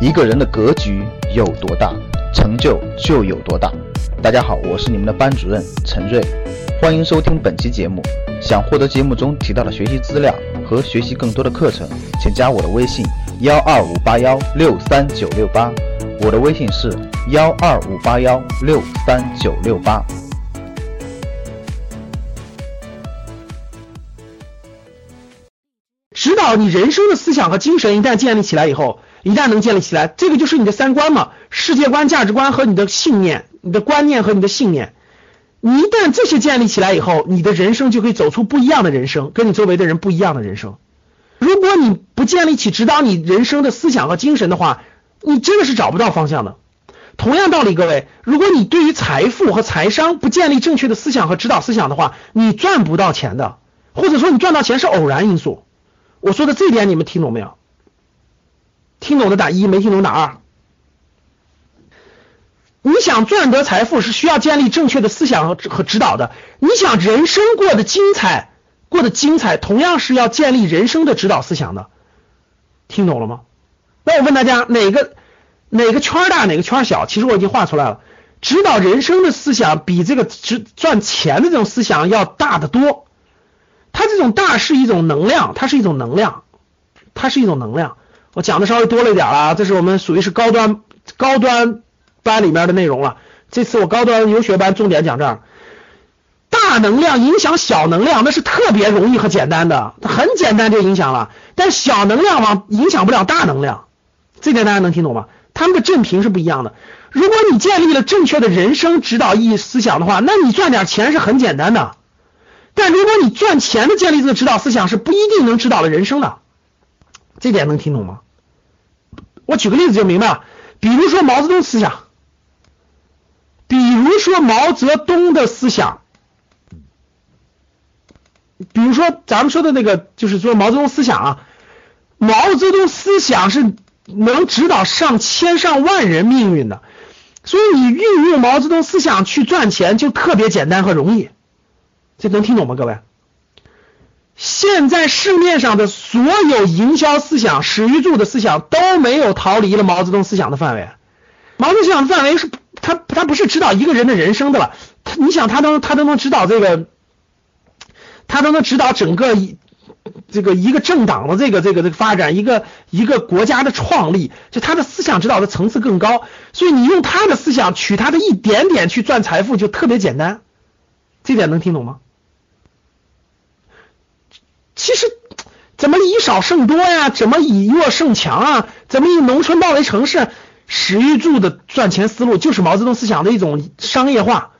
一个人的格局有多大，成就就有多大。大家好，我是你们的班主任陈瑞，欢迎收听本期节目。想获得节目中提到的学习资料和学习更多的课程，请加我的微信幺二五八幺六三九六八。我的微信是幺二五八幺六三九六八。指导你人生的思想和精神一旦建立起来以后，一旦能建立起来，这个就是你的三观嘛，世界观、价值观和你的信念、你的观念和你的信念。你一旦这些建立起来以后，你的人生就可以走出不一样的人生，跟你周围的人不一样的人生。如果你不建立起指导你人生的思想和精神的话，你真的是找不到方向的。同样道理，各位，如果你对于财富和财商不建立正确的思想和指导思想的话，你赚不到钱的，或者说你赚到钱是偶然因素。我说的这点你们听懂没有？听懂的打一，没听懂打二。你想赚得财富是需要建立正确的思想和和指导的。你想人生过得精彩，过得精彩，同样是要建立人生的指导思想的。听懂了吗？那我问大家，哪个哪个圈大，哪个圈小？其实我已经画出来了。指导人生的思想比这个赚赚钱的这种思想要大得多。它这种大是一种能量，它是一种能量，它是一种能量。我讲的稍微多了一点了，这是我们属于是高端高端班里面的内容了。这次我高端游学班重点讲这儿，大能量影响小能量，那是特别容易和简单的，很简单就影响了。但小能量往影响不了大能量，这点大家能听懂吗？他们的振频是不一样的。如果你建立了正确的人生指导意义思想的话，那你赚点钱是很简单的。但如果你赚钱的建立这个指导思想是不一定能指导了人生的，这点能听懂吗？我举个例子就明白了，比如说毛泽东思想，比如说毛泽东的思想，比如说咱们说的那个，就是说毛泽东思想啊，毛泽东思想是能指导上千上万人命运的，所以你运用毛泽东思想去赚钱就特别简单和容易，这能听懂吗，各位？现在市面上的所有营销思想、史玉柱的思想都没有逃离了毛泽东思想的范围。毛泽东思想的范围是，他他不是指导一个人的人生的了。他你想，他都他都能指导这个，他都能指导整个这个一个政党的这个这个这个发展，一个一个国家的创立，就他的思想指导的层次更高。所以你用他的思想取他的一点点去赚财富，就特别简单。这点能听懂吗？其实，怎么以少胜多呀？怎么以弱胜强啊？怎么以农村包围城市？史玉柱的赚钱思路就是毛泽东思想的一种商业化。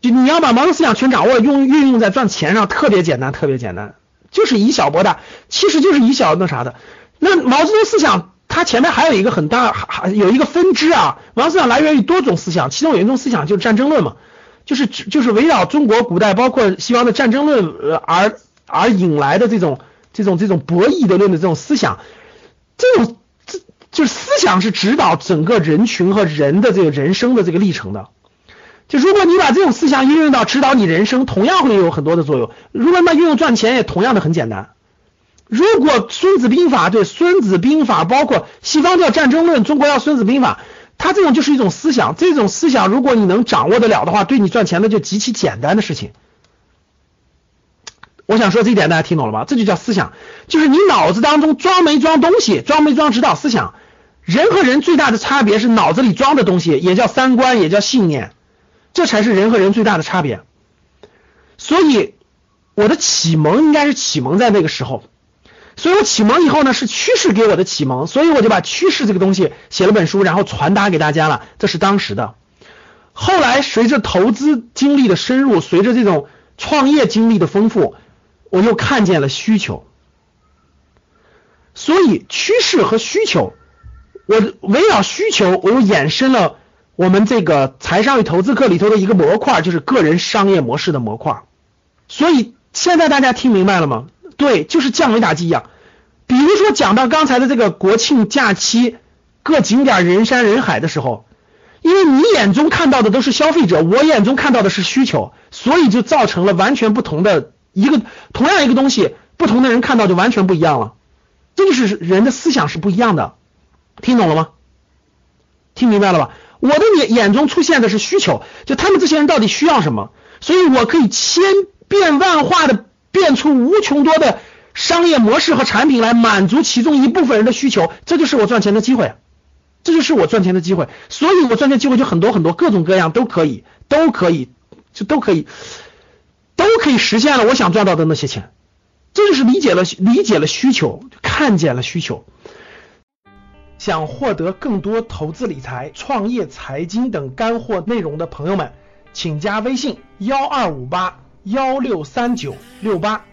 就你要把毛泽东思想全掌握，用运用在赚钱上，特别简单，特别简单，就是以小博大，其实就是以小那啥的。那毛泽东思想，它前面还有一个很大，还有一个分支啊。毛泽东思想来源于多种思想，其中有一种思想就是战争论嘛，就是就是围绕中国古代包括西方的战争论而。而引来的这种这种这种博弈的论的这种思想，这种这就是思想是指导整个人群和人的这个人生的这个历程的。就如果你把这种思想运用到指导你人生，同样会有很多的作用。如果那运用赚钱，也同样的很简单。如果孙子兵法对孙子兵法，包括西方叫战争论，中国叫孙子兵法，它这种就是一种思想。这种思想，如果你能掌握得了的话，对你赚钱的就极其简单的事情。我想说这一点，大家听懂了吧？这就叫思想，就是你脑子当中装没装东西，装没装指导思想。人和人最大的差别是脑子里装的东西，也叫三观，也叫信念，这才是人和人最大的差别。所以我的启蒙应该是启蒙在那个时候，所以我启蒙以后呢是趋势给我的启蒙，所以我就把趋势这个东西写了本书，然后传达给大家了。这是当时的。后来随着投资经历的深入，随着这种创业经历的丰富。我又看见了需求，所以趋势和需求，我围绕需求，我又衍生了我们这个财商与投资课里头的一个模块，就是个人商业模式的模块。所以现在大家听明白了吗？对，就是降维打击一样。比如说讲到刚才的这个国庆假期，各景点人山人海的时候，因为你眼中看到的都是消费者，我眼中看到的是需求，所以就造成了完全不同的。一个同样一个东西，不同的人看到就完全不一样了，这就是人的思想是不一样的。听懂了吗？听明白了吧？我的眼眼中出现的是需求，就他们这些人到底需要什么，所以我可以千变万化的变出无穷多的商业模式和产品来满足其中一部分人的需求，这就是我赚钱的机会，这就是我赚钱的机会，所以我赚钱机会就很多很多，各种各样都可以，都可以，就都可以，都可以实现了我想赚到的那些钱，这就是理解了理解了需求，看见了需求。想获得更多投资理财、创业财经等干货内容的朋友们，请加微信幺二五八幺六三九六八。